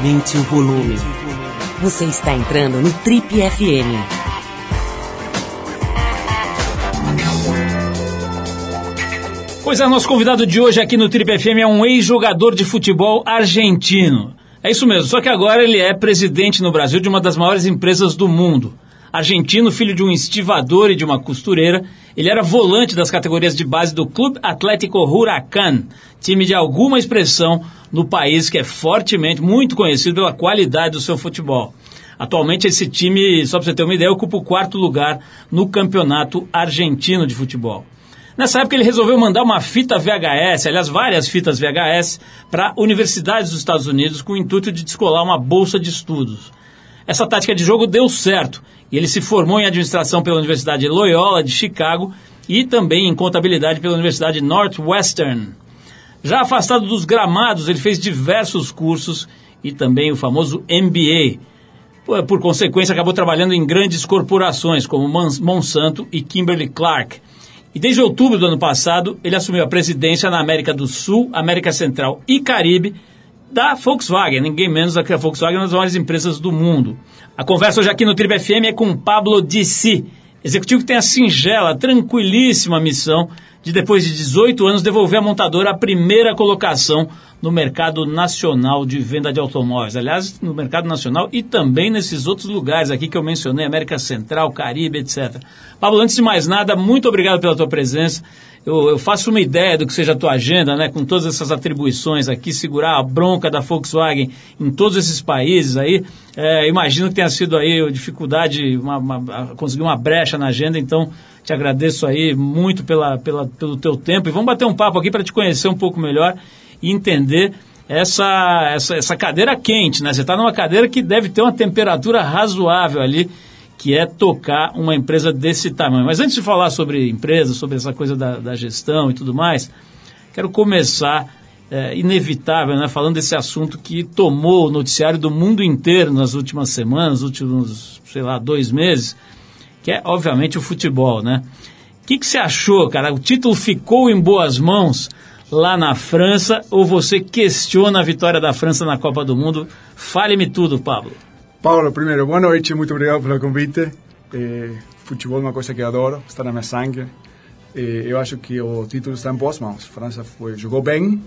Aumente o volume. Você está entrando no Trip FM. Pois é, nosso convidado de hoje aqui no Trip FM é um ex-jogador de futebol argentino. É isso mesmo, só que agora ele é presidente no Brasil de uma das maiores empresas do mundo. Argentino, filho de um estivador e de uma costureira, ele era volante das categorias de base do Clube Atlético Huracan, time de alguma expressão no país que é fortemente, muito conhecido pela qualidade do seu futebol. Atualmente esse time, só para você ter uma ideia, ocupa o quarto lugar no campeonato argentino de futebol. Nessa época ele resolveu mandar uma fita VHS, aliás, várias fitas VHS, para universidades dos Estados Unidos com o intuito de descolar uma bolsa de estudos. Essa tática de jogo deu certo e ele se formou em administração pela Universidade Loyola de Chicago e também em contabilidade pela Universidade Northwestern. Já afastado dos gramados, ele fez diversos cursos e também o famoso MBA. Por consequência, acabou trabalhando em grandes corporações como Monsanto e Kimberly Clark. E desde outubro do ano passado, ele assumiu a presidência na América do Sul, América Central e Caribe da Volkswagen, ninguém menos do que a Volkswagen, uma das maiores empresas do mundo. A conversa hoje aqui no Tribe FM é com Pablo Dissi, executivo que tem a singela, tranquilíssima missão de, depois de 18 anos, devolver à montadora a primeira colocação no mercado nacional de venda de automóveis. Aliás, no mercado nacional e também nesses outros lugares aqui que eu mencionei, América Central, Caribe, etc. Pablo, antes de mais nada, muito obrigado pela tua presença. Eu, eu, faço uma ideia do que seja a tua agenda, né, com todas essas atribuições aqui, segurar a bronca da Volkswagen em todos esses países aí. É, imagino que tenha sido aí dificuldade, uma, uma, conseguir uma brecha na agenda, então te agradeço aí muito pela, pela, pelo teu tempo e vamos bater um papo aqui para te conhecer um pouco melhor e entender essa, essa, essa cadeira quente, né? Você está numa cadeira que deve ter uma temperatura razoável ali, que é tocar uma empresa desse tamanho. Mas antes de falar sobre empresa, sobre essa coisa da, da gestão e tudo mais, quero começar, é, inevitável, né, falando desse assunto que tomou o noticiário do mundo inteiro nas últimas semanas, últimos, sei lá, dois meses, que é, obviamente, o futebol, né? O que, que você achou, cara? O título ficou em boas mãos? lá na França ou você questiona a vitória da França na Copa do Mundo? Fale-me tudo, Pablo. Paulo, primeiro, boa noite, muito obrigado pelo convite. Eh, futebol é uma coisa que adoro, está na minha sangue. Eh, eu acho que o título está em boas mãos. A França foi, jogou bem,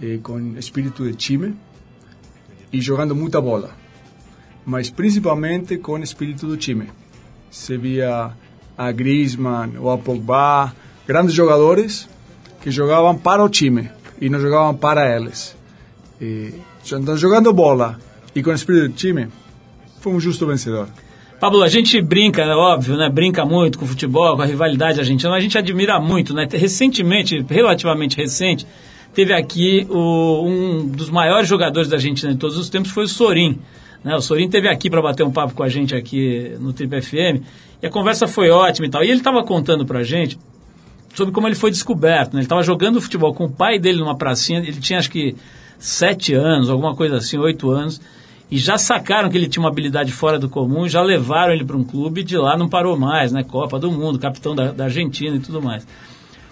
eh, com espírito de time e jogando muita bola, mas principalmente com espírito do time. Se via a Griezmann ou a Pogba, grandes jogadores que jogavam para o time e não jogavam para eles. E, então, jogando bola e com espírito de time, foi um justo vencedor. Pablo, a gente brinca, é óbvio, né? Brinca muito com o futebol, com a rivalidade argentina, mas a gente admira muito, né? Recentemente, relativamente recente, teve aqui o, um dos maiores jogadores da Argentina de todos os tempos, foi o Sorin. Né? O Sorin teve aqui para bater um papo com a gente aqui no Trip FM e a conversa foi ótima e tal. E ele estava contando para a gente sobre como ele foi descoberto. Né? Ele estava jogando futebol com o pai dele numa pracinha, ele tinha acho que sete anos, alguma coisa assim, oito anos, e já sacaram que ele tinha uma habilidade fora do comum, já levaram ele para um clube e de lá não parou mais, né? Copa do Mundo, capitão da, da Argentina e tudo mais.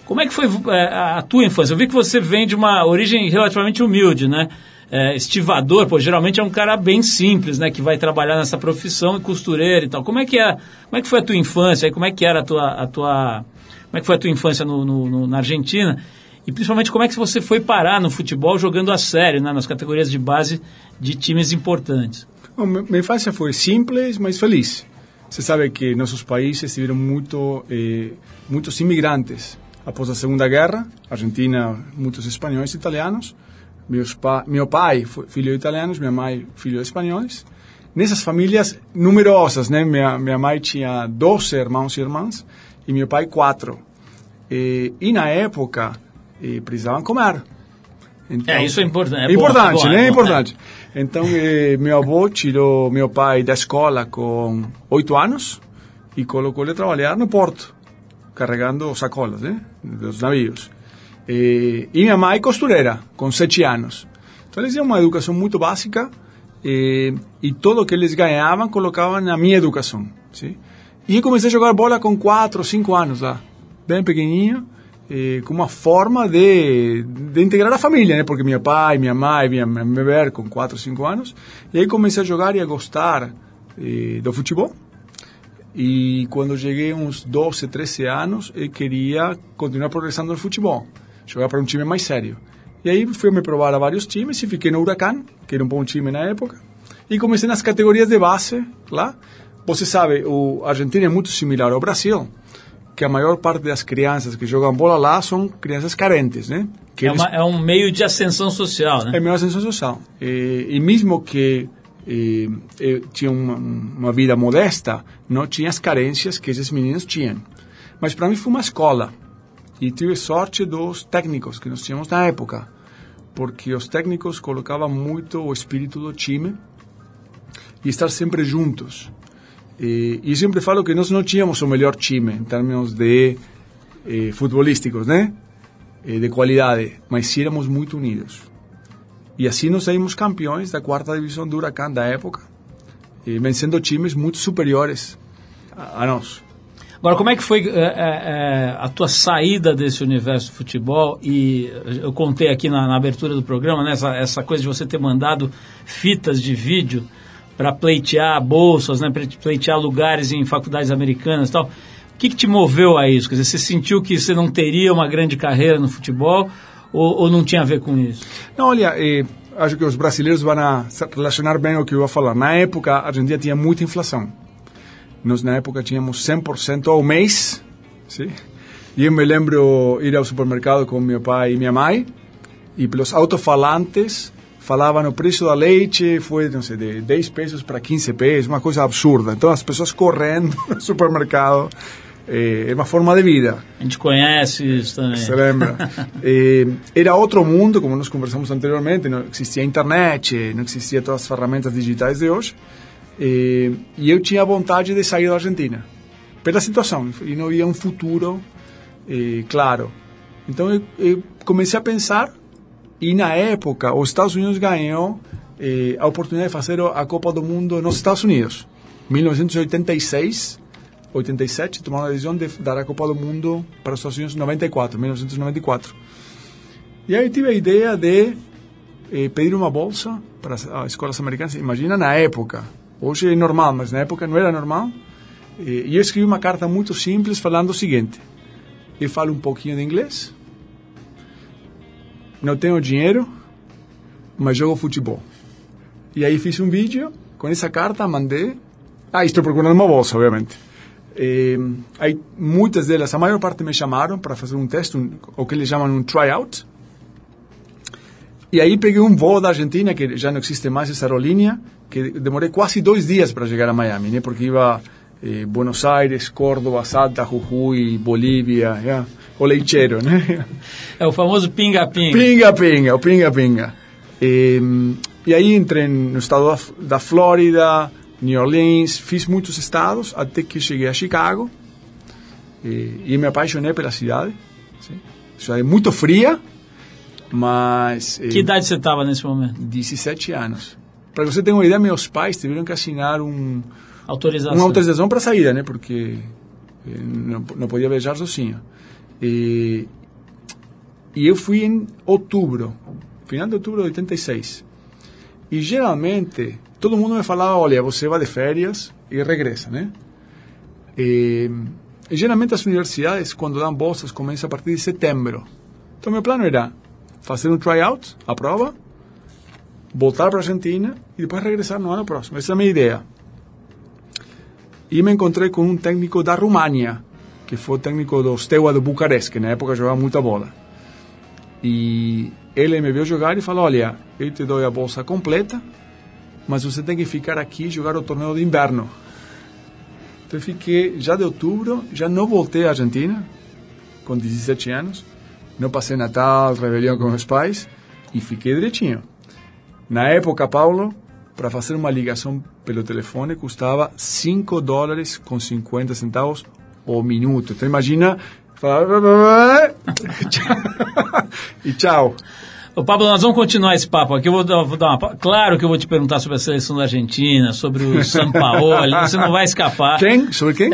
Como é que foi é, a tua infância? Eu vi que você vem de uma origem relativamente humilde, né? É, estivador, pô, geralmente é um cara bem simples, né? Que vai trabalhar nessa profissão e costureiro e tal. Como é que é? Como é que foi a tua infância? Como é que era a tua, a tua como é que foi a tua infância no, no, no, na Argentina? E principalmente como é que você foi parar no futebol jogando a sério, né, nas categorias de base de times importantes? Bom, minha infância foi simples, mas feliz. Você sabe que nossos países tiveram muito, eh, muitos imigrantes após a Segunda Guerra. Argentina, muitos espanhóis e italianos. Meus pa meu pai foi filho de italianos, minha mãe filho de espanhóis. Nessas famílias numerosas, né? Minha, minha mãe tinha 12 irmãos e irmãs e meu pai quatro. E, e na época e precisavam comer. Então, é, isso é importante. É importante, bom, né? É importante. Então, eh, meu avô tirou meu pai da escola com oito anos e colocou ele a trabalhar no porto, carregando sacolas, né? Dos navios. E, e minha mãe costureira, com sete anos. Então, eles tinham uma educação muito básica e, e tudo que eles ganhavam colocavam na minha educação, sim? E comecei a jogar bola com 4 ou 5 anos lá, bem pequenininho. Eh, como uma forma de, de integrar a família, né? Porque meu pai, minha mãe vinham me ver com 4, 5 anos. E aí comecei a jogar e a gostar eh, do futebol. E quando cheguei uns 12, 13 anos, eu queria continuar progressando no futebol. Jogar para um time mais sério. E aí fui me provar a vários times e fiquei no Huracan, que era um bom time na época. E comecei nas categorias de base lá. Você sabe, o Argentina é muito similar ao Brasil, que a maior parte das crianças que jogam bola lá são crianças carentes, né? Que É, eles- uma- é um meio de ascensão social, né? é minha ascensão social. E, e mesmo que eh, eu tinha uma, uma vida modesta, não tinha as carências que esses meninos tinham. Mas para mim foi uma escola. E tive sorte dos técnicos que nós tínhamos na época. Porque os técnicos colocavam muito o espírito do time e estar sempre juntos. E, e sempre falo que nós não tínhamos o melhor time em termos de eh, futebolísticos, né? Eh, de qualidade, mas éramos muito unidos. E assim nós saímos campeões da quarta divisão do Huracan da época, e vencendo times muito superiores a, a nós. Agora, como é que foi é, é, a tua saída desse universo do futebol? E eu contei aqui na, na abertura do programa, né, essa, essa coisa de você ter mandado fitas de vídeo para pleitear bolsas, né, para pleitear lugares em faculdades americanas e tal. O que, que te moveu a isso? Quer dizer, você sentiu que você não teria uma grande carreira no futebol ou, ou não tinha a ver com isso? Não, olha, eh, acho que os brasileiros vão relacionar bem ao que eu vou falar. Na época, a Argentina tinha muita inflação. Nós, na época, tínhamos 100% ao mês. Sim? E eu me lembro ir ao supermercado com meu pai e minha mãe, e pelos autofalantes falavam o preço da leite foi, não sei, de 10 pesos para 15 pesos, uma coisa absurda. Então, as pessoas correndo no supermercado, eh, é uma forma de vida. A gente conhece isso também. Se lembra? Eh, era outro mundo, como nós conversamos anteriormente, não existia internet, não existia todas as ferramentas digitais de hoje. Eh, e eu tinha vontade de sair da Argentina, pela situação, e não havia um futuro eh, claro. Então eu, eu comecei a pensar, e na época os Estados Unidos ganhou eh, a oportunidade de fazer a Copa do Mundo nos Estados Unidos. 1986, 87, tomaram a decisão de dar a Copa do Mundo para os Estados Unidos em 94, 1994. E aí tive a ideia de eh, pedir uma bolsa para as, as escolas americanas. Imagina na época. Hoje é normal, mas na época não era normal. Eh, E eu escrevi uma carta muito simples falando o seguinte: eu falo um pouquinho de inglês, não tenho dinheiro, mas jogo futebol. E aí fiz um vídeo com essa carta, mandei. Ah, estou procurando uma bolsa, obviamente. Eh, aí muitas delas, a maior parte me chamaram para fazer um teste, um, o que eles chamam um tryout. E aí peguei um voo da Argentina, que já não existe mais essa aerolínea, que demorei quase dois dias para chegar a Miami, né? Porque iba eh, Buenos Aires, Córdoba, Salta, Jujuy, Bolívia, já, o leiteiro, né? É o famoso pinga-pinga. Pinga, pinga, o pinga, pinga. E, e aí entrei no estado da, da Flórida, New Orleans, fiz muitos estados até que cheguei a Chicago e, e me apaixonei pela cidade. Sim. Cidade muito fria, mas... eh, Que idade você estava nesse momento? 17 anos. Para você ter uma ideia, meus pais tiveram que assinar um, Autorização. uma autorização para saída, né? Porque eh, não, não podia viajar sozinho. E, e eu fui em outubro, final de outubro de 86. E geralmente, todo mundo me falava, olha, você vai de férias e regressa, né? E, e geralmente as universidades, quando dão bolsas, começam a partir de setembro. Então, meu plano era fazer um tryout, a prova, voltar para a Argentina e depois regressar no ano próximo. Essa é a minha ideia. E me encontrei com um técnico da Rumânia, que foi o técnico do Steaua de Bucareste, que na época jogava muita bola. E ele me viu jogar e falou: Olha, eu te dou a bolsa completa, mas você tem que ficar aqui e jogar o torneio de inverno. Então eu fiquei, já de outubro, já não voltei à Argentina, com 17 anos. Não passei Natal, rebelião com meus pais, e fiquei direitinho. Na época, Paulo, para fazer uma ligação pelo telefone custava 5 dólares com 50 centavos o minuto. Então imagina, e tchau. Ô, Pablo, nós vamos continuar esse papo aqui. Eu vou dar, vou dar uma. Claro que eu vou te perguntar sobre a seleção da Argentina, sobre o São Paulo. você não vai escapar. Quem? Sobre quem?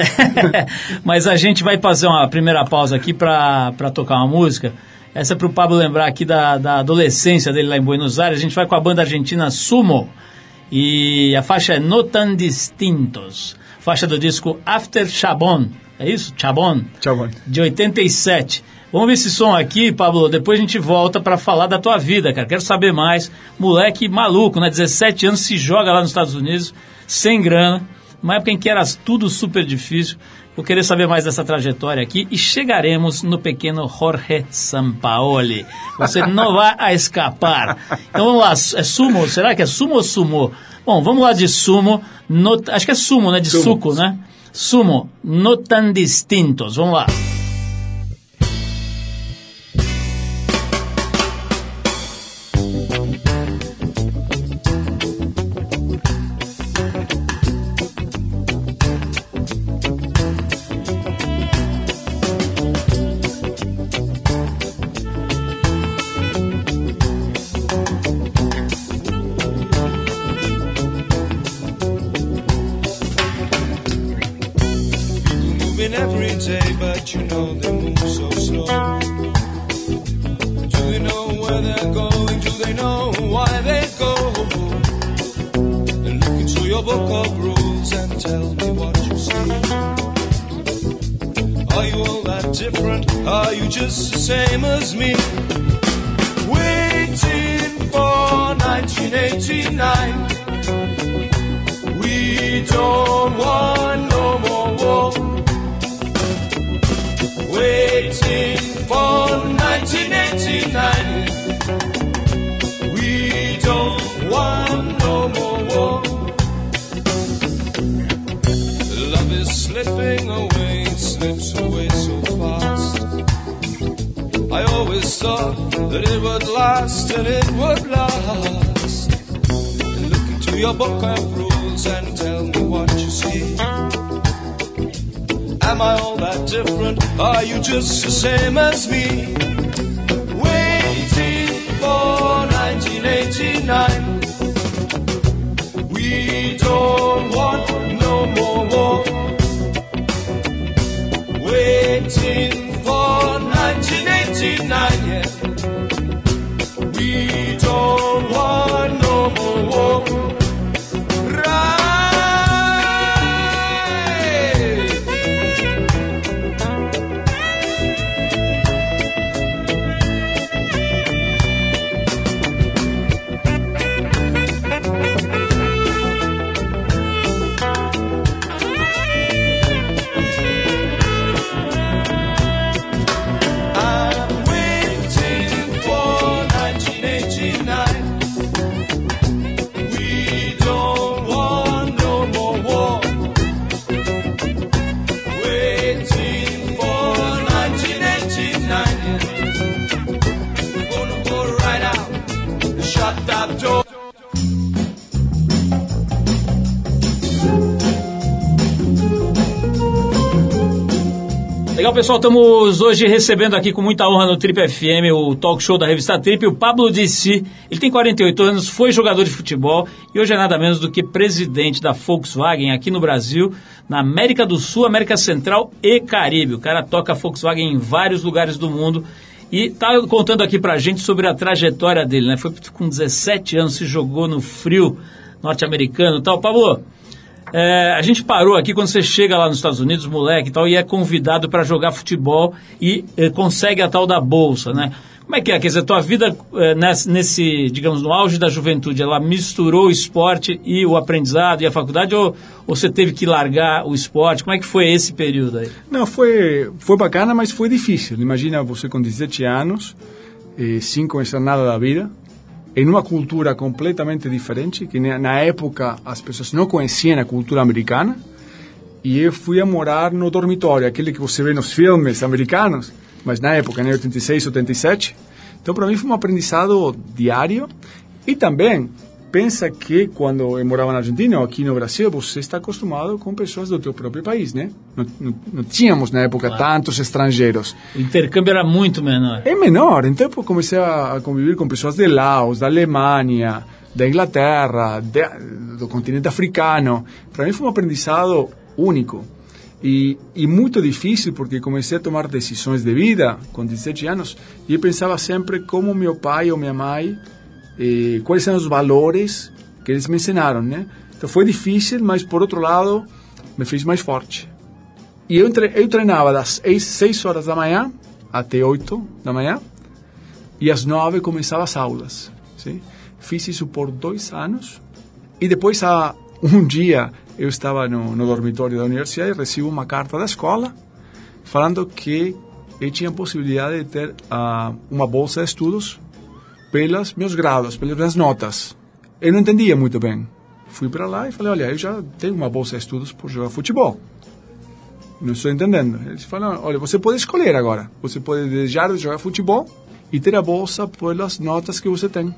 Mas a gente vai fazer uma primeira pausa aqui para tocar uma música. Essa é para o Pablo lembrar aqui da, da adolescência dele lá em Buenos Aires. A gente vai com a banda argentina Sumo. E a faixa é No Tan Distintos. Faixa do disco After Chabon. É isso? Chabon? Chabon. De 87. Vamos ver esse som aqui, Pablo. Depois a gente volta para falar da tua vida, cara. Quero saber mais. Moleque maluco, né? 17 anos, se joga lá nos Estados Unidos, sem grana. Uma época em que era tudo super difícil. Vou querer saber mais dessa trajetória aqui e chegaremos no pequeno Jorge Sampaoli. Você não vai escapar. Então vamos lá, é sumo? Será que é sumo ou sumo? Bom, vamos lá de sumo. No, acho que é sumo, né? De sumo. suco, né? Sumo, no tan distintos. Vamos lá. your book of rules and tell me what you see. Are you all that different? Are you just the same as me? Waiting for 1989. We don't want no more war. Waiting for 1989. slipping away, slips away so fast. I always thought that it would last, and it would last. And look into your book of rules and tell me what you see. Am I all that different? Are you just the same as me? Waiting for 1989. We don't want Waiting for 1989, Legal, pessoal, estamos hoje recebendo aqui com muita honra no Trip FM o talk show da revista Trip, o Pablo Dissi. Ele tem 48 anos, foi jogador de futebol e hoje é nada menos do que presidente da Volkswagen aqui no Brasil, na América do Sul, América Central e Caribe. O cara toca Volkswagen em vários lugares do mundo e está contando aqui pra gente sobre a trajetória dele, né? Foi com 17 anos, se jogou no frio norte-americano e tal. Pablo, é, a gente parou aqui quando você chega lá nos Estados Unidos, moleque e tal, e é convidado para jogar futebol e é, consegue a tal da bolsa, né? Como é que é? Quer dizer, tua vida é, nesse, digamos, no auge da juventude, ela misturou o esporte e o aprendizado e a faculdade ou, ou você teve que largar o esporte? Como é que foi esse período aí? Não, foi, foi bacana, mas foi difícil. Imagina você com 17 anos, eh, sem conhecer nada da vida, em uma cultura completamente diferente, que na época as pessoas não conheciam a cultura americana, e eu fui a morar no dormitório, aquele que você vê nos filmes americanos, mas na época, em 86, 87. Então, para mim foi um aprendizado diário e também pensa que quando eu morava na Argentina ou aqui no Brasil, você está acostumado com pessoas do teu próprio país, né? Não, não, não tínhamos na época claro. tantos estrangeiros. O intercâmbio era muito menor. É menor, então eu comecei a conviver com pessoas de Laos, da Alemanha, da Inglaterra, de, do continente africano. Para mim foi um aprendizado único. E, e, muito difícil porque comecei a tomar decisões de vida com 17 anos e eu pensava sempre como meu pai ou minha mãe eh, quais são os valores que eles me ensinaram, né? Então foi difícil, mas por outro lado me fez mais forte. E eu, tre eu treinava das 6 horas da manhã até 8 da manhã e às 9 começava as aulas. Sim? Fiz isso por dois anos e depois, a, um dia, eu estava no, no dormitório da universidade e recebo uma carta da escola falando que eu tinha a possibilidade de ter uh, uma bolsa de estudos pelos meus graus, pelas minhas notas. Eu não entendia muito bem. Fui para lá e falei, olha, eu já tenho uma bolsa de estudos por jogar futebol. Não estou entendendo. Eles falaram, olha, você pode escolher agora. Você pode desejar de jogar futebol e ter a bolsa pelas notas que você tem.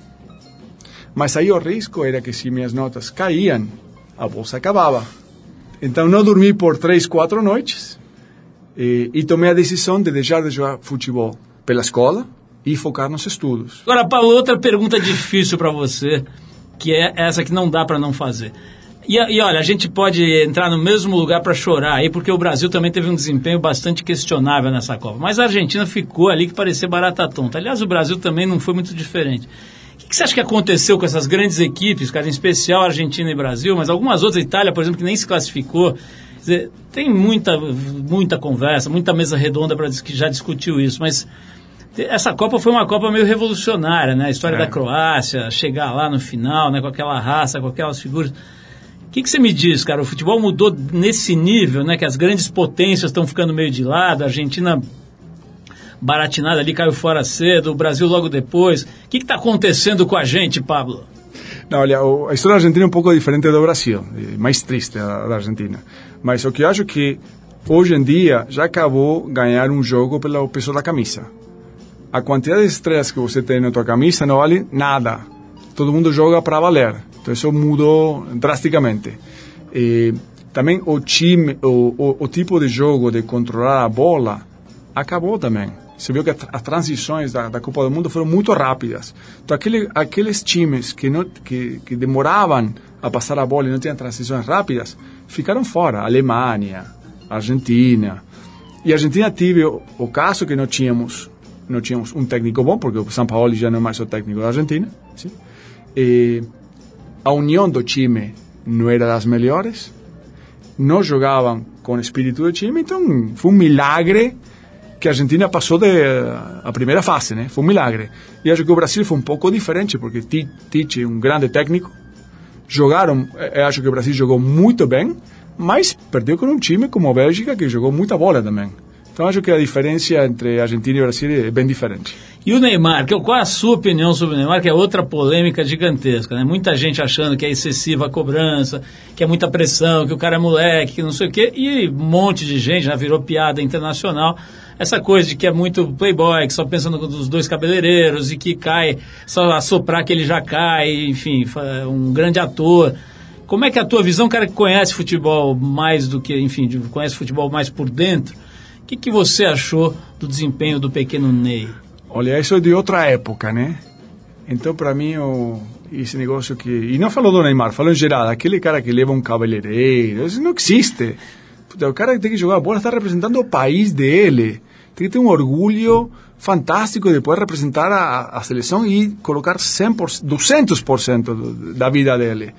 Mas aí o risco era que se minhas notas caíam, a bolsa acabava. Então não dormi por três, quatro noites e, e tomei a decisão de deixar de jogar futebol pela escola e focar nos estudos. Agora, Paulo, outra pergunta difícil para você, que é essa que não dá para não fazer. E, e, olha, a gente pode entrar no mesmo lugar para chorar aí, porque o Brasil também teve um desempenho bastante questionável nessa Copa. Mas a Argentina ficou ali que parecia barata tonta. Aliás, o Brasil também não foi muito diferente. O que, que você acha que aconteceu com essas grandes equipes, cara, em especial Argentina e Brasil, mas algumas outras, Itália, por exemplo, que nem se classificou? Dizer, tem muita, muita conversa, muita mesa redonda para que já discutiu isso, mas essa Copa foi uma Copa meio revolucionária, né? A história é. da Croácia, chegar lá no final, né? Com aquela raça, com aquelas figuras. O que, que você me diz, cara? O futebol mudou nesse nível, né? Que as grandes potências estão ficando meio de lado, a Argentina baratinada ali caiu fora cedo, o Brasil logo depois. O que está acontecendo com a gente, Pablo? Não, olha, a história da Argentina é um pouco diferente do Brasil, mais triste a da Argentina. Mas o que eu acho que hoje em dia já acabou ganhar um jogo pelo peso da camisa a quantidade de estrelas que você tem na tua camisa não vale nada. Todo mundo joga para valer. Então isso mudou drasticamente. E também o time, o, o, o, tipo de jogo de controlar a bola acabou também. Você viu que as transições da, da Copa do Mundo foram muito rápidas. Então aquele, aqueles times que, não, que, que demoravam a passar a bola e não tinham transições rápidas ficaram fora. Alemanha, Argentina. E a Argentina teve o, o caso que não tínhamos não tínhamos um técnico bom, porque o São Paulo já não é mais o técnico da Argentina. A união do time não era das melhores, não jogavam com espírito do time, então foi um milagre que a Argentina passou de, primeira fase, né? Foi um milagre. E acho que o Brasil foi um pouco diferente, porque Tite um grande técnico, jogaram, acho que o Brasil jogou muito bem, mas perdeu com um time como a Bélgica, que jogou muita bola também. Então acho que a diferença entre Argentina e Brasil é bem diferente. E o Neymar, qual é a sua opinião sobre o Neymar, que é outra polêmica gigantesca, né? Muita gente achando que é excessiva a cobrança, que é muita pressão, que o cara é moleque, que não sei o quê, e um monte de gente já virou piada internacional. Essa coisa de que é muito playboy, que só pensa nos dois cabeleireiros e que cai, só assoprar que ele já cai, enfim, um grande ator. Como é que é a tua visão, cara que conhece futebol mais do que, enfim, conhece futebol mais por dentro, o que, que você achou do desempenho do pequeno Ney? Olha, isso é de outra época, né? Então, para mim, o, esse negócio que... E não falou do Neymar, falou em geral. Aquele cara que leva um cabeleireiro, isso não existe. O cara que tem que jogar a bola está representando o país dele. Tem que ter um orgulho fantástico de poder representar a, a seleção e colocar 100%, 200% da vida dele.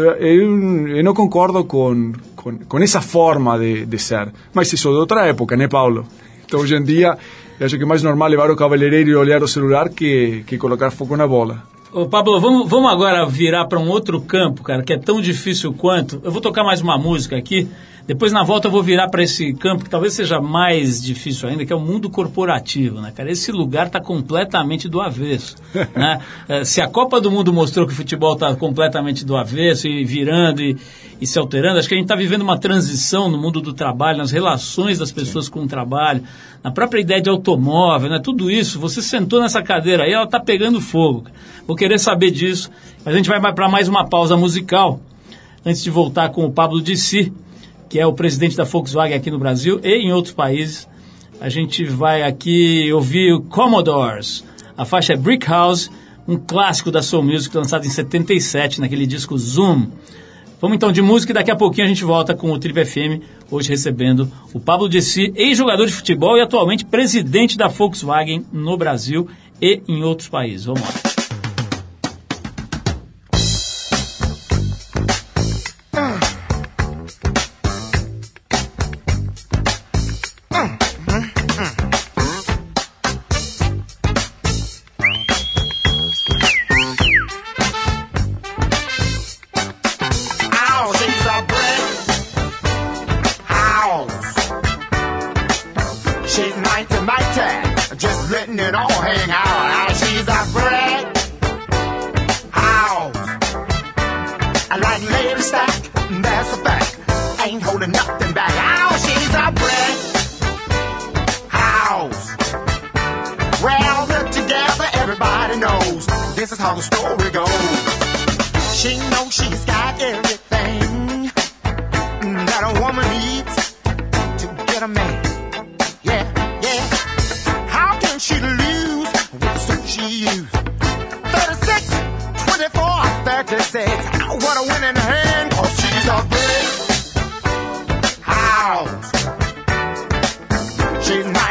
Eu, eu não concordo com, com, com essa forma de, de ser. Mas isso é de outra época, né, Paulo? Então, hoje em dia, eu acho que é mais normal levar o cabeleireiro e olhar o celular que, que colocar foco na bola. Ô, Pablo, vamos, vamos agora virar para um outro campo, cara, que é tão difícil quanto. Eu vou tocar mais uma música aqui Depois, na volta, eu vou virar para esse campo que talvez seja mais difícil ainda, que é o mundo corporativo, né, cara? Esse lugar está completamente do avesso, né? Eh, se a Copa do Mundo mostrou que o futebol está completamente do avesso e virando e, e se alterando, acho que a gente está vivendo uma transição no mundo do trabalho, nas relações das pessoas com o trabalho, na própria ideia de automóvel, né? Tudo isso, você sentou nessa cadeira aí, ela está pegando fogo. Vou querer saber disso. A gente vai para mais uma pausa musical, antes de voltar com o Pablo Dissi, que é o presidente da Volkswagen aqui no Brasil e em outros países. A gente vai aqui ouvir o Commodores. A faixa é Brick House, um clássico da Soul Music lançado em 77 naquele disco Zoom. Vamos então de música e daqui a pouquinho a gente volta com o Trip FM, hoje recebendo o Pablo Dissi, ex-jogador de futebol e atualmente presidente da Volkswagen no Brasil e em outros países. Vamos lá.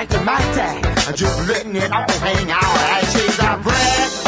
like a mighty. Just letting it all hang out as she's a breath.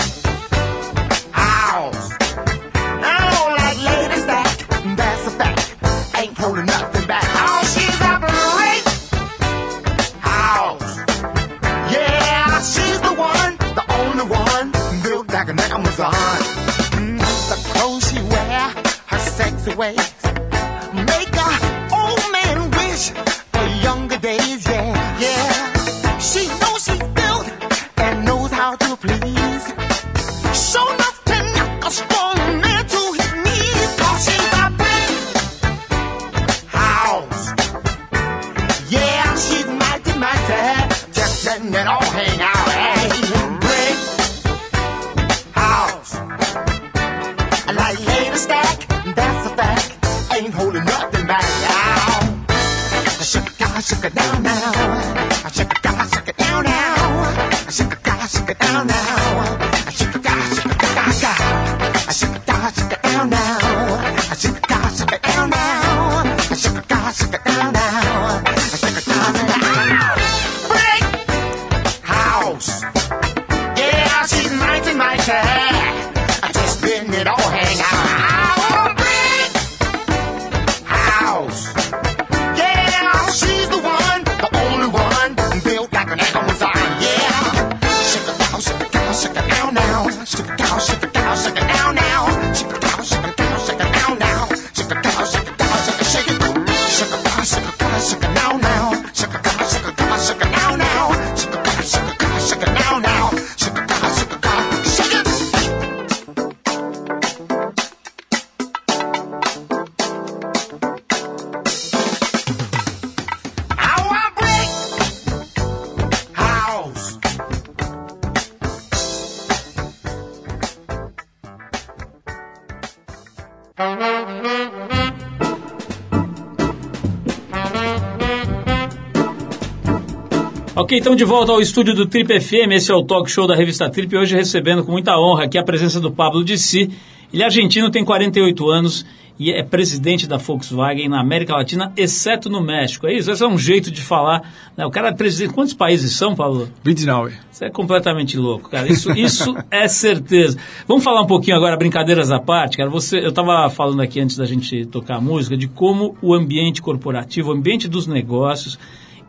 Ok, então de volta ao estúdio do Trip FM, esse é o talk show da revista Trip, hoje recebendo com muita honra aqui a presença do Pablo Dissi. Ele é argentino, tem 48 anos e é presidente da Volkswagen na América Latina, exceto no México. É isso? Esse é um jeito de falar. Né? O cara é presidente. Quantos países são, Pablo? 29. Você é completamente louco, cara. Isso, isso é certeza. Vamos falar um pouquinho agora, brincadeiras à parte, cara. Você, eu estava falando aqui antes da gente tocar a música de como o ambiente corporativo, o ambiente dos negócios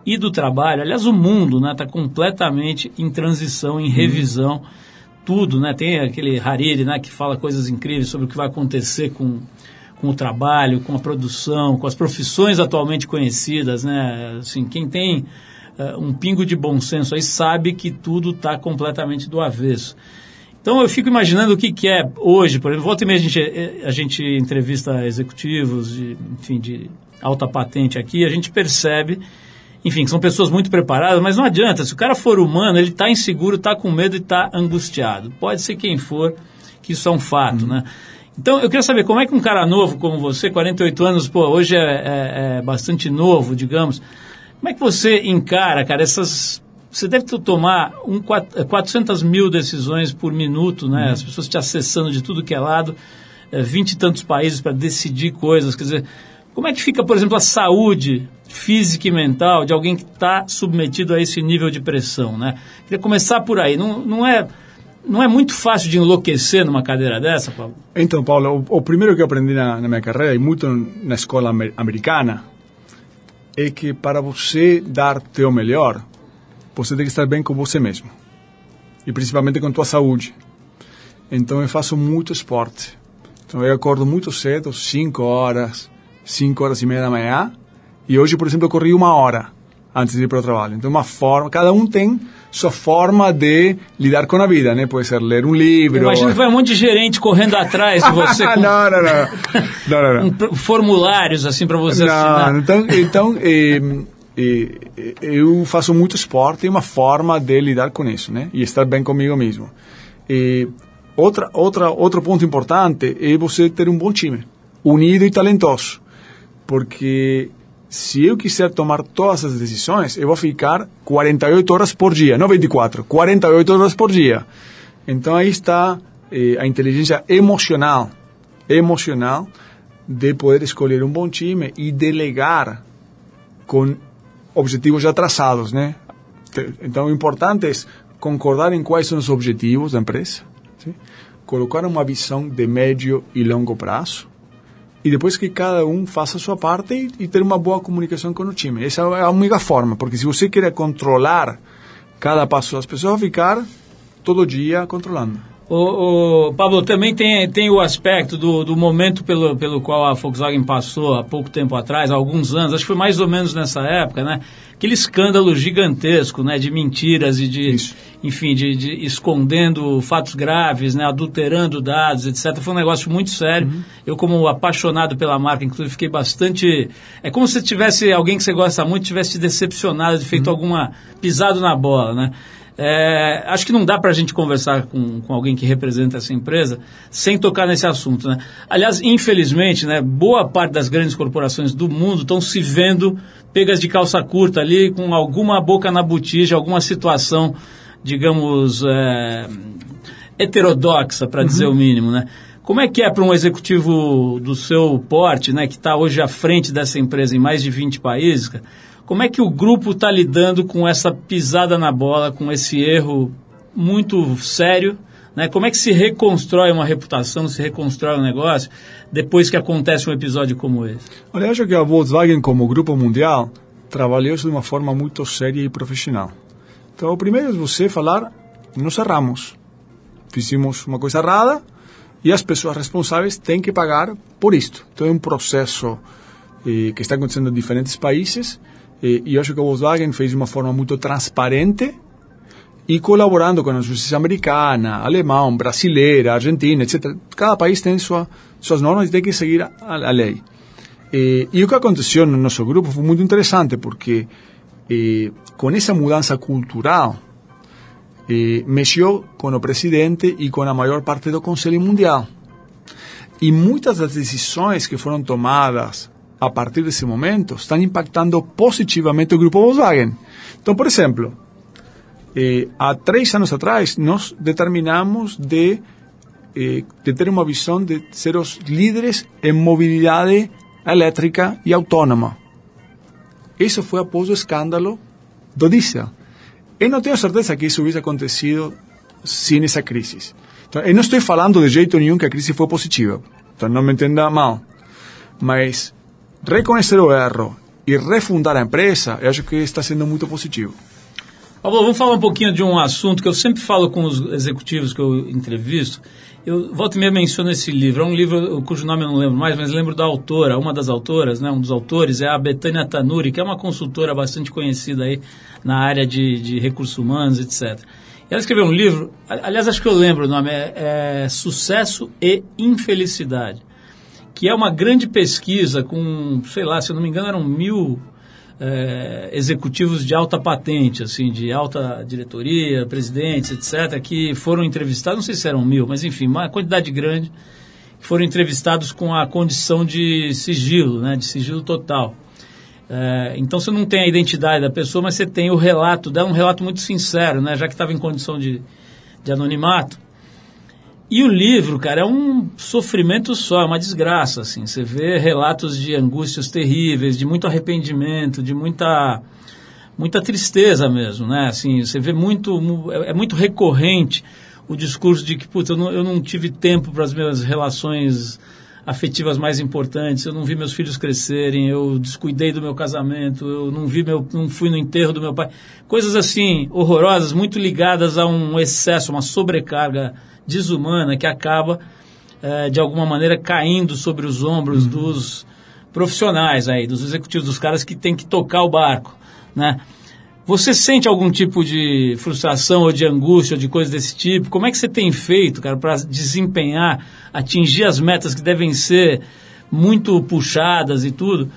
e do trabalho. Aliás, o mundo está né, tá completamente em transição, em revisão. Uhum. Tudo, né? Tem aquele Hariri né, que fala coisas incríveis sobre o que vai acontecer com com o trabalho, com a produção, com as profissões atualmente conhecidas, né? Assim, quem tem uh, um pingo de bom senso aí sabe que tudo está completamente do avesso. Então eu fico imaginando o que, que é hoje, por exemplo, volta e meia a gente, eh, a gente entrevista executivos, de, enfim, de alta patente aqui, a gente percebe, enfim, são pessoas muito preparadas, mas não adianta, se o cara for humano, ele está inseguro, está com medo e está angustiado. Pode ser quem for, que isso é um fato, uhum. né? Então, eu queria saber como é que um cara novo como você, 48 anos, pô, hoje é, é, é bastante novo, digamos. Como é que você encara, cara, essas. Você deve tomar um, 400 mil decisões por minuto, né? Uhum. As pessoas te acessando de tudo que é lado, é, 20 e tantos países para decidir coisas. Quer dizer, como é que fica, por exemplo, a saúde física e mental de alguém que está submetido a esse nível de pressão, né? Queria começar por aí. Não, não é não é muito fácil de enlouquecer numa cadeira dessa, Paulo? Então, Paulo, o, o primeiro que eu aprendi na, na minha carreira, e muito na escola amer, americana, é que para você dar teu melhor, você tem que estar bem com você mesmo. E principalmente com tua saúde. Então eu faço muito esporte. Então eu acordo muito cedo, 5 horas, 5 horas e meia da manhã. E hoje, por exemplo, eu corri uma hora antes de ir para o trabalho. Então, uma forma, cada um tem sua forma de lidar com a vida, né? Pode ser ler um livro. Imagina que vai um monte de gerente correndo atrás de você. Com... não, não, não, não, não, não. Um, formulários assim para você não, assinar. Então, então eh, eh, eu faço muito esporte e uma forma de lidar com isso, né? E estar bem comigo mesmo. E outra, outra, outro ponto importante é você ter um bom time, unido e talentoso, porque se eu quiser tomar todas as decisões, eu vou ficar 48 horas por dia, não 24, 48 horas por dia. Então aí está eh, a inteligência emocional, emocional de poder escolher um bom time e delegar com objetivos já traçados, né? Então o importante é concordar em quais são os objetivos da empresa, sim? colocar uma visão de médio e longo prazo, e depois que cada um faça a sua parte e, e, ter uma boa comunicação com o time. Essa é a única forma, porque se você quer controlar cada passo das pessoas, ficar todo dia controlando. O, o, Pablo, também tem, tem o aspecto do, do momento pelo, pelo qual a Volkswagen passou há pouco tempo atrás, há alguns anos, acho que foi mais ou menos nessa época, né? Aquele escândalo gigantesco, né? De mentiras e de, Isso. enfim, de, de, escondendo fatos graves, né? Adulterando dados, etc. Foi um negócio muito sério. Uhum. Eu, como apaixonado pela marca, inclusive, fiquei bastante... É como se tivesse alguém que você gosta muito tivesse te decepcionado, de feito uhum. alguma... pisado na bola, né? É, acho que não dá para a gente conversar com, com alguém que representa essa empresa sem tocar nesse assunto. Né? Aliás, infelizmente, né, boa parte das grandes corporações do mundo estão se vendo pegas de calça curta ali, com alguma boca na botija, alguma situação, digamos, é, heterodoxa, para dizer uhum. o mínimo. Né? Como é que é para um executivo do seu porte, né, que está hoje à frente dessa empresa em mais de 20 países, como é que o grupo está lidando com essa pisada na bola, com esse erro muito sério? Né? Como é que se reconstrói uma reputação, se reconstrói um negócio depois que acontece um episódio como esse? Olha, eu acho que a Volkswagen, como grupo mundial, trabalhou de uma forma muito séria e profissional. Então, o primeiro é você falar: nós erramos, fizemos uma coisa errada e as pessoas responsáveis têm que pagar por isto. Então, é um processo eh, que está acontecendo em diferentes países e, e acho que a Volkswagen fez de uma forma muito transparente e colaborando com a justiça americana, alemã, brasileira, argentina, etc. Cada país tem sua, suas normas e tem que seguir a, a lei. E, e, o que aconteceu no nosso grupo foi muito interessante, porque eh, com essa mudança cultural, eh, mexeu com o presidente e com a maior parte do Conselho Mundial. E muitas das decisões que foram tomadas a partir desse momento, estão impactando positivamente o grupo Volkswagen. Então, por exemplo, eh, há três anos atrás, nós determinamos de, eh, de ter uma visão de ser os líderes em mobilidade elétrica e autônoma. Isso foi após o escândalo do diesel. Eu não tenho certeza que isso hubiese acontecido sem essa crise. Então, eu não estou falando de jeito nenhum que a crise foi positiva. Então, não me entenda mal. Mas reconhecer o erro e refundar a empresa, eu acho que está sendo muito positivo. Pablo, vamos falar um pouquinho de um assunto que eu sempre falo com os executivos que eu entrevisto. Eu volto e meia menciono esse livro. É um livro cujo nome eu não lembro mais, mas lembro da autora, uma das autoras, né, um dos autores é a Betânia Tanuri, que é uma consultora bastante conhecida aí na área de, de recursos humanos, etc. Ela escreveu um livro, aliás, acho que eu lembro o nome, é, é Sucesso e Infelicidade, que é uma grande pesquisa com, sei lá, se eu não me engano, eram mil é, executivos de alta patente, assim, de alta diretoria, presidentes, etc., que foram entrevistados, não sei se eram mil, mas enfim, uma quantidade grande, foram entrevistados com a condição de sigilo, né, de sigilo total. É, então você não tem a identidade da pessoa, mas você tem o relato dá um relato muito sincero, né, já que estava em condição de, de anonimato. E o livro, cara, é um sofrimento só, é uma desgraça, assim. Você vê relatos de angústias terríveis, de muito arrependimento, de muita muita tristeza mesmo, né? Assim, você vê muito é, é muito recorrente o discurso de que, puta, eu não, eu não tive tempo para as minhas relações afetivas mais importantes, eu não vi meus filhos crescerem, eu descuidei do meu casamento, eu não vi meu, não fui no enterro do meu pai. Coisas assim horrorosas, muito ligadas a um excesso, uma sobrecarga desumana que acaba, é, de alguma maneira, caindo sobre os ombros uhum. dos profissionais aí, dos executivos, dos caras que têm que tocar o barco, né? Você sente algum tipo de frustração ou de angústia ou de coisa desse tipo? Como é que você tem feito, cara, para desempenhar, atingir as metas que devem ser muito puxadas e tudo?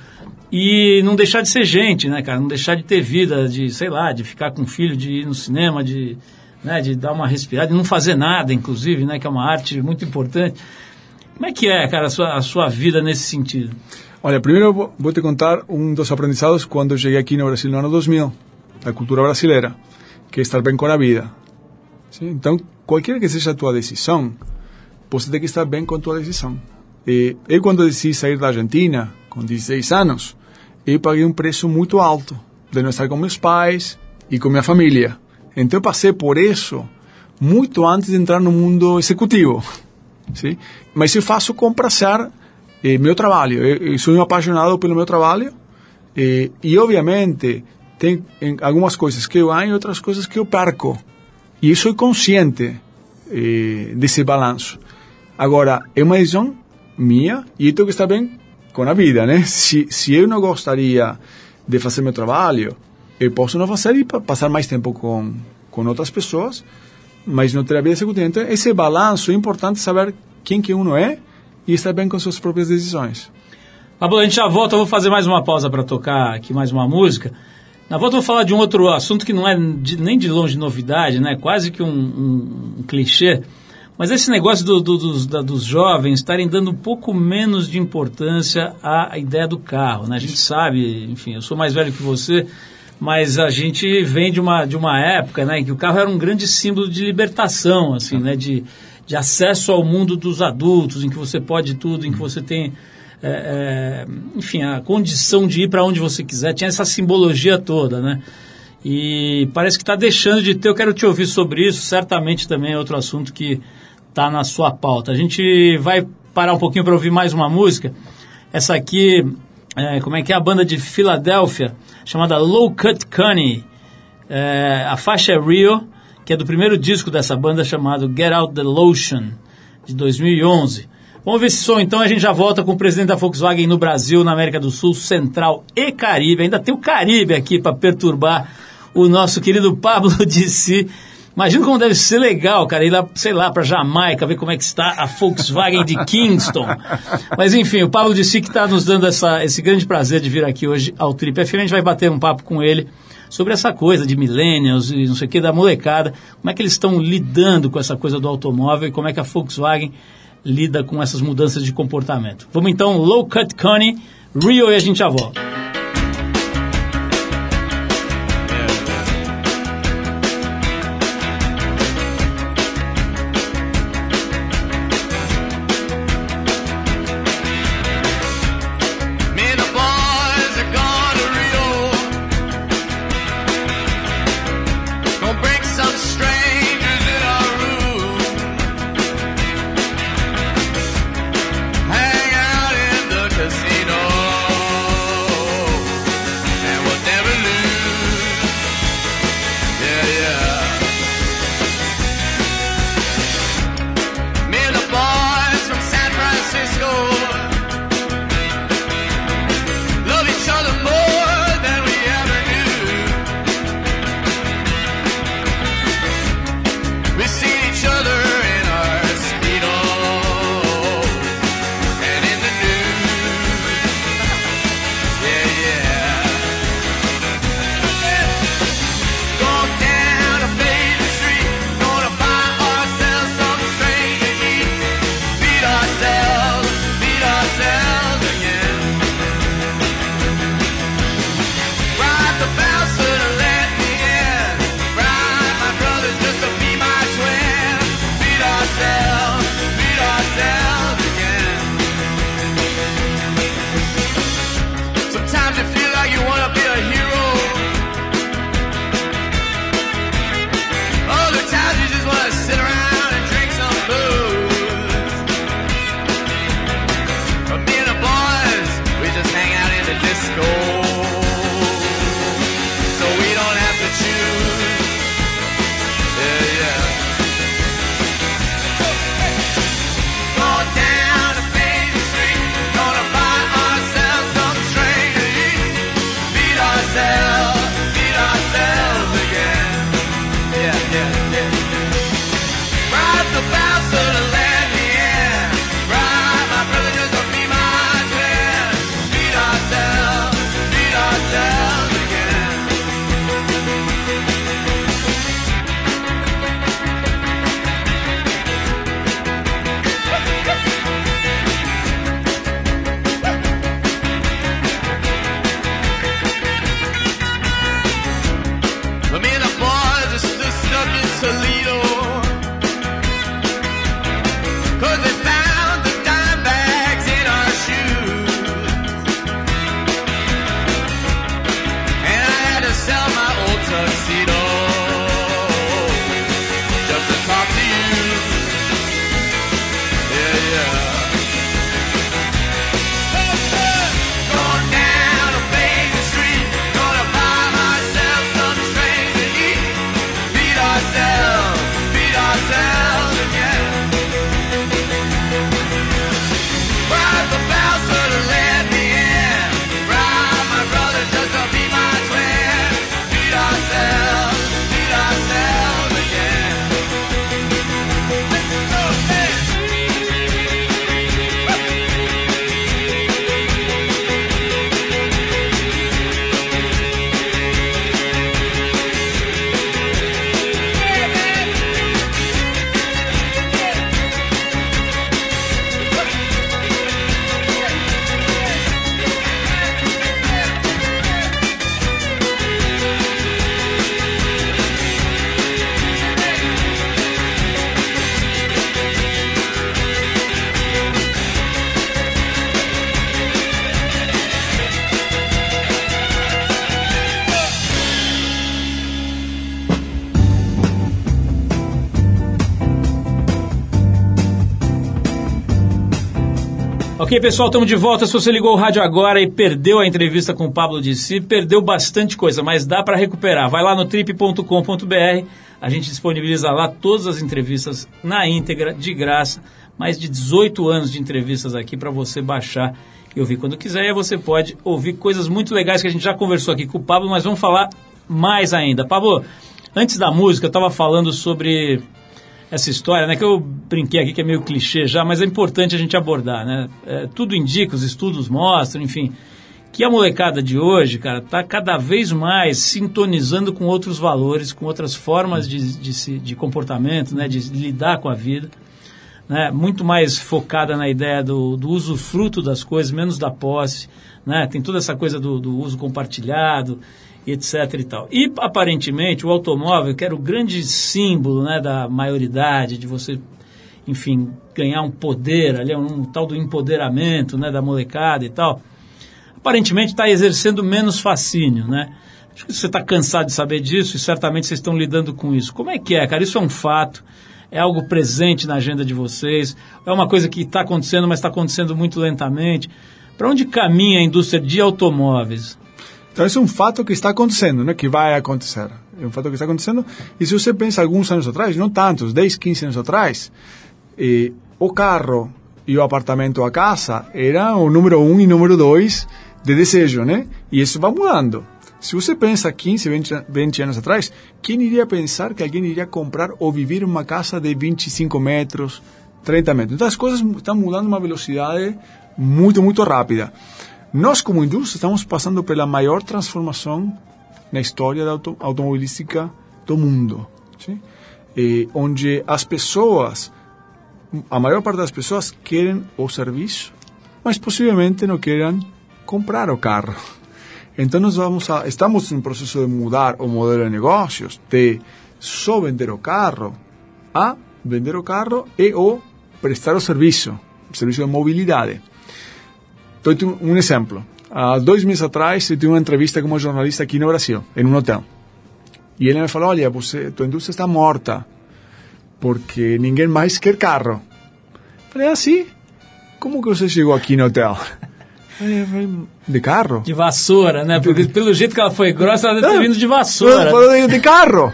E não deixar de ser gente, né, cara? Não deixar de ter vida, de, sei lá, de ficar com filho, de ir no cinema, de né, de dar uma respirada, de não fazer nada, inclusive, né, que é uma arte muito importante. Como é que é, cara, a sua, a sua vida nesse sentido? Olha, primeiro vou te contar um dos aprendizados quando cheguei aqui no Brasil no ano 2000, da cultura brasileira, que é estar bem com a vida. Então, qualquer que seja a tua decisão, você tem que estar bem com a tua decisão. E eu, quando decidi sair da Argentina, com 16 anos, eu paguei um preço muito alto de não estar com meus pais e com minha família. Então eu passei por isso muito antes de entrar no mundo executivo. Sim? Mas eu faço com prazer eh, meu trabalho. Eu, eu, sou um apaixonado pelo meu trabalho eh, e, obviamente, tem algumas coisas que eu ganho e outras coisas que eu perco. E eu sou consciente eh, desse balanço. Agora, é uma decisão minha e eu tenho que estar bem com a vida, né? Se, se eu não gostaria de fazer meu trabalho, eu posso não fazer e passar mais tempo com, com outras pessoas, mas não ter a vida executiva. Então, esse balanço é importante saber quem que uno é e estar bem com suas próprias decisões. Pablo, a gente já volta, eu vou fazer mais uma pausa para tocar aqui mais uma música. Na volta eu vou falar de um outro assunto que não é de, nem de longe novidade, né? quase que um, um, um clichê, mas esse negócio do, do, dos, da, dos jovens estarem dando um pouco menos de importância à ideia do carro. Né? A gente sabe, enfim, eu sou mais velho que você, mas a gente vem de uma, de uma época né, em que o carro era um grande símbolo de libertação, assim, né, de, de acesso ao mundo dos adultos, em que você pode tudo, em que você tem, é, é, enfim, a condição de ir para onde você quiser, tinha essa simbologia toda, né? E parece que está deixando de ter, eu quero te ouvir sobre isso, certamente também é outro assunto que está na sua pauta. A gente vai parar um pouquinho para ouvir mais uma música. Essa aqui, é, como é que é a banda de Filadélfia, chamada Low Cut Connie. É, a faixa é Rio, que é do primeiro disco dessa banda chamado Get Out the Lotion, de 2011. Vamos ver esse som então, a gente já volta com o presidente da Volkswagen no Brasil, na América do Sul, Central e Caribe. Ainda tem o Caribe aqui para perturbar o nosso querido Pablo Si. Imagina como deve ser legal, cara, ir lá, sei lá, para Jamaica, ver como é que está a Volkswagen de Kingston. Mas enfim, o Pablo Si que está nos dando essa, esse grande prazer de vir aqui hoje ao Trip FM. A gente vai bater um papo com ele sobre essa coisa de millennials e não sei o que, da molecada. Como é que eles estão lidando com essa coisa do automóvel e como é que a Volkswagen lida com essas mudanças de comportamento. Vamos então, Low Cut Connie, Rio e a gente já volta. Ok, pessoal, estamos de volta. Se você ligou o rádio agora e perdeu a entrevista com o Pablo de Si, perdeu bastante coisa, mas dá para recuperar. Vai lá no trip.com.br, a gente disponibiliza lá todas as entrevistas na íntegra, de graça. Mais de 18 anos de entrevistas aqui para você baixar e ouvir quando quiser. E você pode ouvir coisas muito legais que a gente já conversou aqui com o Pablo, mas vamos falar mais ainda. Pablo, antes da música, eu estava falando sobre essa história, né, que eu brinquei aqui que é meio clichê já, mas é importante a gente abordar, né? É, tudo indica, os estudos mostram, enfim, que a molecada de hoje, cara, tá cada vez mais sintonizando com outros valores, com outras formas de, de, de comportamento, né, de lidar com a vida, né? Muito mais focada na ideia do, do usufruto das coisas, menos da posse, né? Tem toda essa coisa do, do uso compartilhado, etc e tal. E aparentemente o automóvel, que era o grande símbolo né, da maioridade, de você, enfim, ganhar um poder ali, um, um tal do empoderamento né, da molecada e tal, aparentemente está exercendo menos fascínio, né? Acho que você está cansado de saber disso e certamente vocês estão lidando com isso. Como é que é, cara? Isso é um fato? É algo presente na agenda de vocês? É uma coisa que está acontecendo, mas está acontecendo muito lentamente? Para onde caminha a indústria de automóveis? Então, esse é um fato que está acontecendo, né? que vai acontecer. É um fato que está acontecendo. E se você pensa alguns anos atrás, não tantos, 10, 15 anos atrás, o carro e o apartamento, a casa, era o número um e número dois de desejo, né? E isso vai mudando. Se você pensa 15, 20, 20 anos atrás, quem iria pensar que alguém iria comprar ou viver uma casa de 25 metros, 30 metros? Então, as coisas estão mudando a uma velocidade muito, muito rápida. Nós, como indústria, estamos passando pela maior transformação na história da auto automobilística do mundo. E, onde as pessoas, a maior parte das pessoas querem o serviço, mas possivelmente não querem comprar o carro. Então, nós vamos a, estamos em processo de mudar o modelo de negócios, de só vender o carro, a vender o carro e o prestar o serviço, o serviço de mobilidade. Dou-te um exemplo. Há dois meses atrás, eu tive uma entrevista com uma jornalista aqui no Brasil, em um hotel. E ele me falou: Olha, você, tua indústria está morta, porque ninguém mais quer carro. Falei: Assim? Como que você chegou aqui no hotel? Eu de carro? De vassoura, né? Porque pelo jeito que ela foi grossa, ela deve ter vindo de vassoura. Eu falei de carro.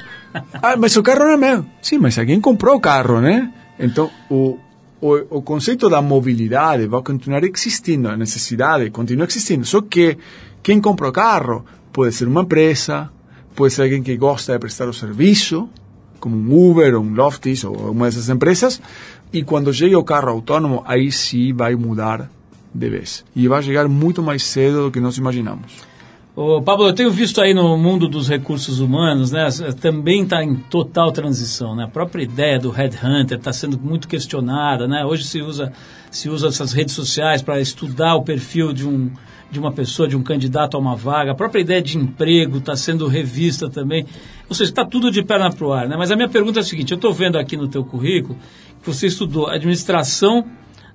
ah, mas o carro não é meu. Sim, mas alguém comprou o carro, né? Então, o, o, o conceito da mobilidade vai continuar existindo, a necessidade continua existindo. Só que quem compra o carro pode ser uma empresa, pode ser alguém que gosta de prestar o serviço, como um Uber ou um Loftis ou uma dessas empresas, e quando chegue o carro autônomo, aí sim vai mudar de vez. E vai chegar muito mais cedo do que nós imaginamos. Ô, Pablo, eu tenho visto aí no mundo dos recursos humanos, né, também está em total transição, né? A própria ideia do headhunter está sendo muito questionada, né? Hoje se usa se usa essas redes sociais para estudar o perfil de um de uma pessoa, de um candidato a uma vaga. A própria ideia de emprego está sendo revista também. Ou seja, está tudo de perna para o ar, né? Mas a minha pergunta é a seguinte: eu estou vendo aqui no teu currículo que você estudou administração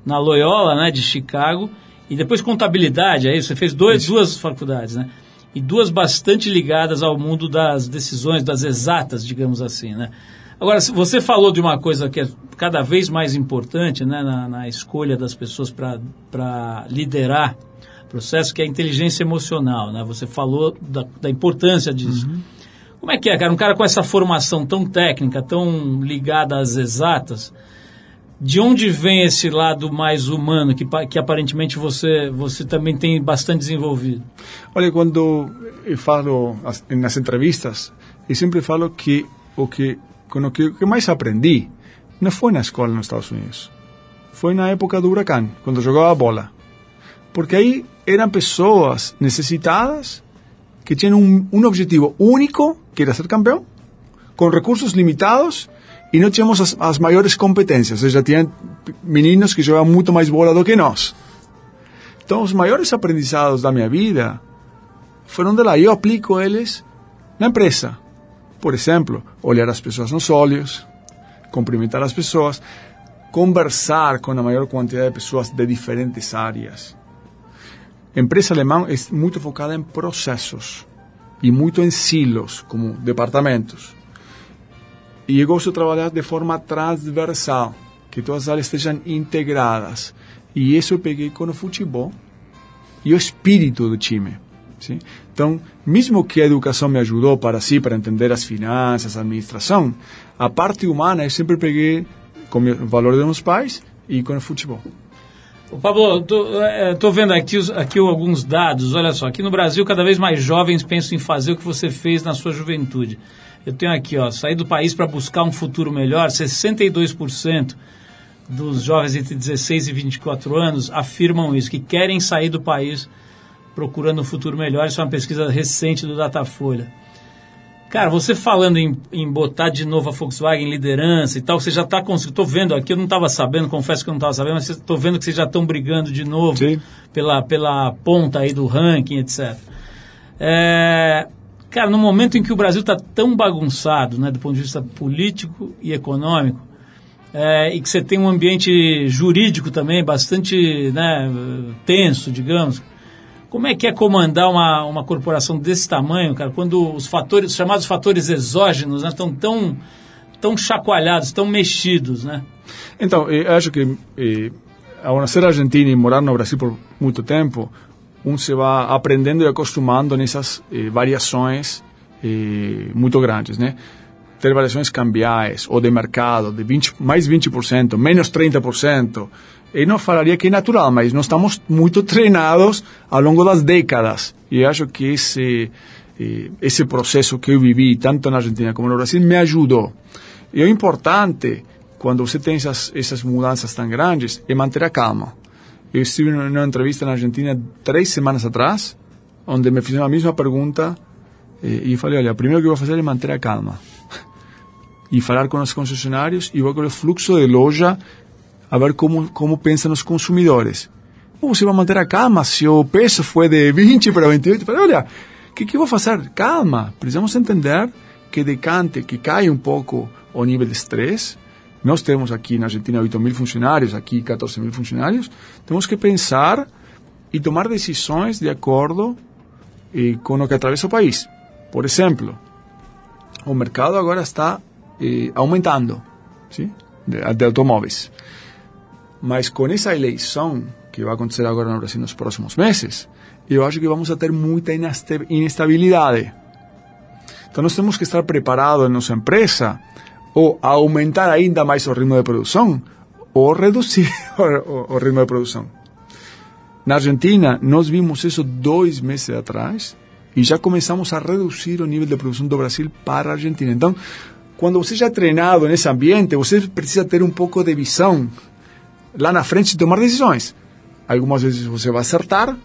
na Loyola, né, de Chicago, e depois contabilidade, aí você fez dois, duas faculdades, né? E duas bastante ligadas ao mundo das decisões, das exatas, digamos assim, né? Agora, você falou de uma coisa que é cada vez mais importante né, na, na escolha das pessoas para liderar processo, que é a inteligência emocional. Né? Você falou da, da importância disso. Uhum. Como é que é, cara? Um cara com essa formação tão técnica, tão ligada às exatas, de onde vem esse lado mais humano que, que aparentemente você, você também tem bastante desenvolvido? Olha, quando eu falo nas entrevistas, eu sempre falo que o que, com o que, que mais aprendi não foi na escola nos Estados Unidos. Foi na época do huracão, quando jogava bola. Porque aí eram pessoas necessitadas que tinham um, um objetivo único, que era ser campeão, com recursos limitados e não tínhamos as, as maiores competências, ou seja, tinham meninos que jogavam muito mais bola do que nós. Então, os maiores aprendizados da minha vida foram de lá. Eu aplico eles na empresa. Por exemplo, olhar as pessoas nos olhos, cumprimentar as pessoas, conversar com a maior quantidade de pessoas de diferentes áreas. A empresa alemã é muito focada em processos e muito em silos, como departamentos. E eu gosto de trabalhar de forma transversal, que todas as áreas estejam integradas. E isso eu peguei com o futebol e o espírito do time. Sim? Então, mesmo que a educação me ajudou para si, para entender as finanças, a administração, a parte humana eu sempre peguei com o valor dos meus pais e com o futebol. Pablo, estou é, vendo aqui, aqui alguns dados. Olha só, aqui no Brasil, cada vez mais jovens pensam em fazer o que você fez na sua juventude. Eu tenho aqui, ó, sair do país para buscar um futuro melhor, 62% dos jovens entre 16 e 24 anos afirmam isso, que querem sair do país procurando um futuro melhor. Isso é uma pesquisa recente do Datafolha. Cara, você falando em, em botar de novo a Volkswagen em liderança e tal, você já está conseguindo. Estou vendo aqui, eu não estava sabendo, confesso que eu não estava sabendo, mas estou vendo que vocês já estão brigando de novo pela, pela ponta aí do ranking, etc. É, Cara, no momento em que o Brasil está tão bagunçado, né, do ponto de vista político e econômico, é, e que você tem um ambiente jurídico também bastante né, tenso, digamos, como é que é comandar uma, uma corporação desse tamanho, cara, quando os fatores, os chamados fatores exógenos, né, estão tão, tão chacoalhados, tão mexidos, né? Então, eu acho que eh, ao nascer argentino e morar no Brasil por muito tempo, um se vai aprendendo e acostumando nessas eh, variações eh, muito grandes, né? Ter variações cambiais ou de mercado de 20, mais 20%, menos 30%, eu não falaria que é natural, mas nós estamos muito treinados ao longo das décadas. E acho que esse, eh, esse processo que eu vivi, tanto na Argentina como no Brasil, me ajudou. E o importante, quando você tem essas, essas mudanças tão grandes, é manter a calma eu estive numa entrevista na Argentina três semanas atrás, onde me fizeram a mesma pergunta e, falei, olha, primeiro que eu vou fazer é manter a calma e falar com os concessionários e ver o fluxo de loja, a ver como, como pensam os consumidores. Como você vai manter a calma se o peso foi de 20 para 28? Falei, olha, o que, que eu vou fazer? Calma, precisamos entender que decante, que cai um pouco o nível de estresse, nós temos aqui na Argentina 8 mil funcionários, aqui 14 mil funcionários. Temos que pensar e tomar decisões de acordo eh, com o que atravessa o país. Por exemplo, o mercado agora está eh, aumentando ¿sí? de, de automóveis. Mas com essa eleição que vai acontecer agora no Brasil nos próximos meses, eu acho que vamos a ter muita inestabilidade. Então nós temos que estar preparados em nossa empresa ou aumentar ainda mais o ritmo de produção ou reduzir o, o- o ritmo de produção. Na Argentina, nós vimos isso dois meses atrás e já começamos a reduzir o nível de produção do Brasil para a Argentina. Então, quando você já é treinado nesse ambiente, você precisa ter um pouco de visão lá na frente e tomar decisões. Algumas vezes você vai acertar,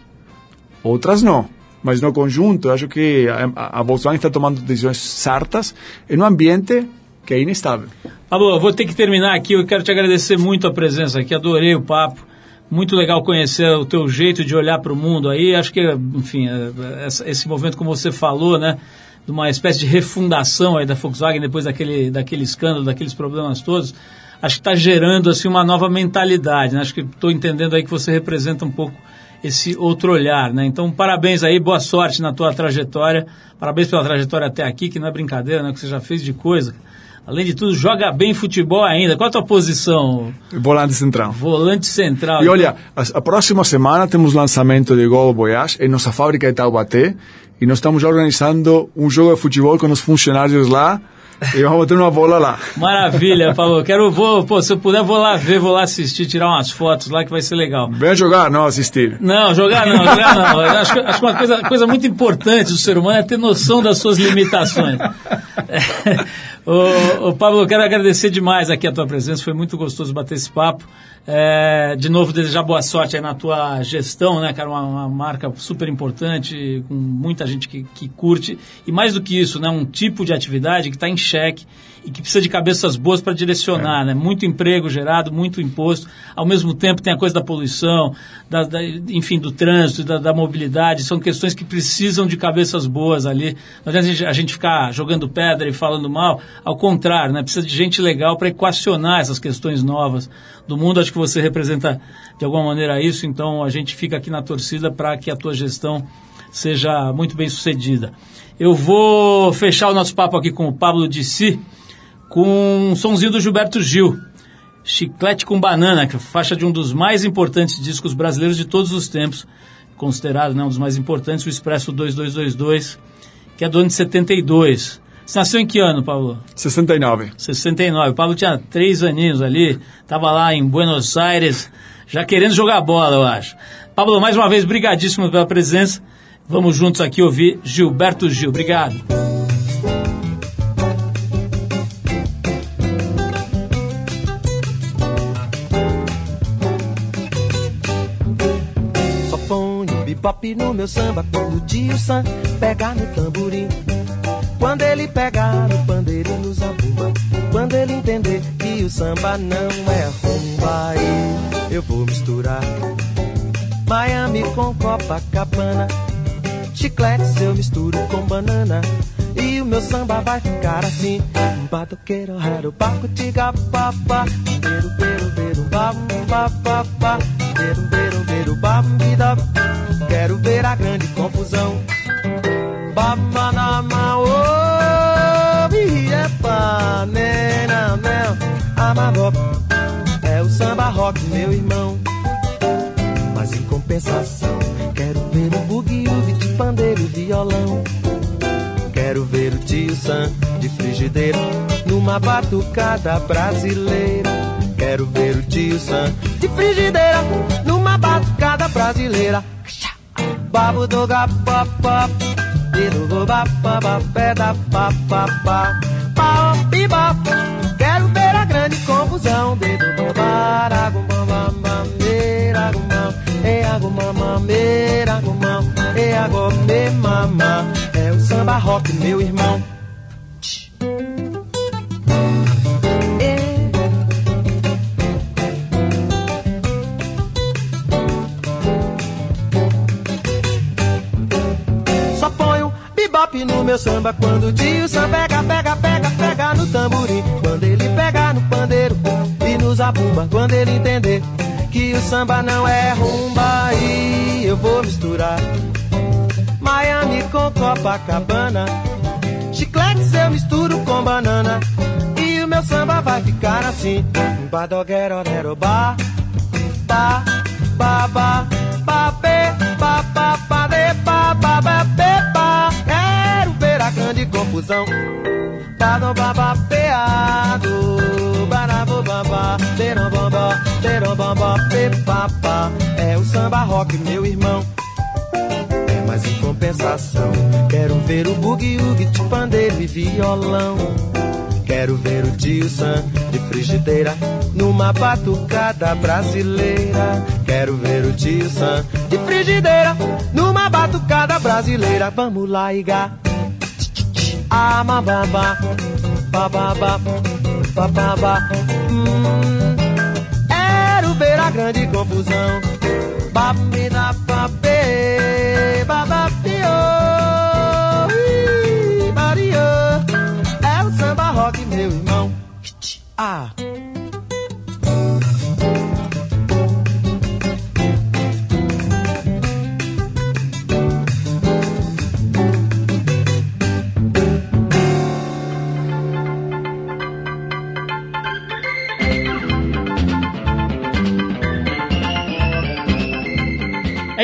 outras não. Mas no conjunto, acho que a a Volkswagen está tomando decisões certas em um ambiente que é inestável. Pablo, eu vou ter que terminar aqui. Eu quero te agradecer muito a presença aqui. Adorei o papo. Muito legal conhecer o teu jeito de olhar para o mundo aí. Acho que, enfim, é, essa- esse movimento, como você falou, né? De uma espécie de refundação aí da Volkswagen depois daquele, daquele escândalo, daqueles problemas todos. Acho que está gerando assim uma nova mentalidade. Né? Acho que estou entendendo aí que você representa um pouco esse outro olhar, né? Então, parabéns aí, boa sorte na tua trajetória. Parabéns pela trajetória até aqui, que não é brincadeira, né? Que você já fez de coisa. Além de tudo, joga bem futebol ainda. Qual a tua posição? Volante central. Volante central. E olha, a, a próxima semana temos lançamento de Gol Voyage em nossa fábrica de Taubaté e nós estamos já organizando um jogo de futebol com os funcionários lá e vamos ter uma bola lá. Maravilha, Paulo. Quero, vou, pô, se eu puder, vou lá ver, vou lá assistir, tirar umas fotos lá que vai ser legal. Venha jogar, não assistir. Não, jogar não, jogar não. Acho, acho uma coisa, coisa muito importante do ser humano é ter noção das suas limitações. ô, ô, Pablo, eu quero agradecer demais aqui a tua presença, foi muito gostoso bater esse papo. É, de novo, desejar boa sorte aí na tua gestão, né, cara? Uma, uma marca super importante, com muita gente que, que curte. E mais do que isso, né, um tipo de atividade que está em xeque e que precisa de cabeças boas para direcionar, né? Muito emprego gerado, muito imposto. Ao mesmo tempo tem a coisa da poluição, da, da- enfim, do trânsito, da, da mobilidade. São questões que precisam de cabeças boas ali. Não adianta a gente, a gente ficar jogando pedra e falando mal. Ao contrário, né? Precisa de gente legal para equacionar essas questões novas do mundo. Acho que você representa de alguma maneira isso. Então a gente fica aqui na torcida para que a tua gestão seja muito bem sucedida. Eu vou fechar o nosso papo aqui com o Pablo Dissi com um sonzinho do Gilberto Gil. Chiclete com Banana, que é faixa de um dos mais importantes discos brasileiros de todos os tempos, considerado né, um dos mais importantes, o Expresso 2222, que é do ano de 72. Você nasceu em que ano, Pablo? 69. 69. O Pablo tinha três aninhos ali, estava lá em Buenos Aires, já querendo jogar bola, eu acho. Pablo, mais uma vez, brigadíssimo pela presença. Vamos juntos aqui ouvir Gilberto Gil. Obrigado. Bebop no meu samba quando o tio Sam pegar no tamborim. Quando ele pegar no pandeiro e no zabumba. Quando ele entender que o samba não é rumba. Aí eu vou misturar Miami com Copacabana. Chicletes eu misturo com banana. E o meu samba vai ficar assim. Badoqueiro, rero, baco, tiga, papá. Beiro, beiro, beiro, bam, papá. Beiro, beiro, beiro, bam. Quero ver a grande confusão. Babanama, oh, nena, mel, amabop. É o samba rock, meu irmão. Mas em compensação, quero ver o bugue, o de pandeiro e violão. Quero ver o tio Sam de frigideira numa batucada brasileira. Quero ver o tio Sam de frigideira numa batucada brasileira. Babo do gapapá, dedo do bapapá, pé da papapá, pau, piba. Quero ver a grande confusão, dedo do baragumama, meira, gumam, e agumama, meira, gumam, e. É o samba rock, meu irmão. Meu samba quando o tio Sam pega, pega, pega, pega no tamborim. Quando ele pega no pandeiro e no zabumba. Quando ele entender que o samba não é rumba e eu vou misturar Miami com Copacabana. Chicletes eu misturo com banana e o meu samba vai ficar assim. Badoguero, ba, ba, Baba, babê, babá, grande confusão. Bado, babá, peado. Barabo, babá, beram, bambá, beram, bambá, pe, papá. É o samba rock, meu irmão. É, mas em compensação, quero ver o bugue-ugue de pandeiro e violão. Quero ver o tio Sam de frigideira numa batucada brasileira. Quero ver o tio Sam de frigideira numa batucada brasileira. Vamos lá, Iga. Ah, mababa, bababa, bababa. Hum, quero ver a grande confusão. Babida, babê, babapio. Ih, Maria, é o samba rock, meu irmão. Ah.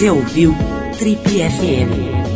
Você ouviu Trip FM.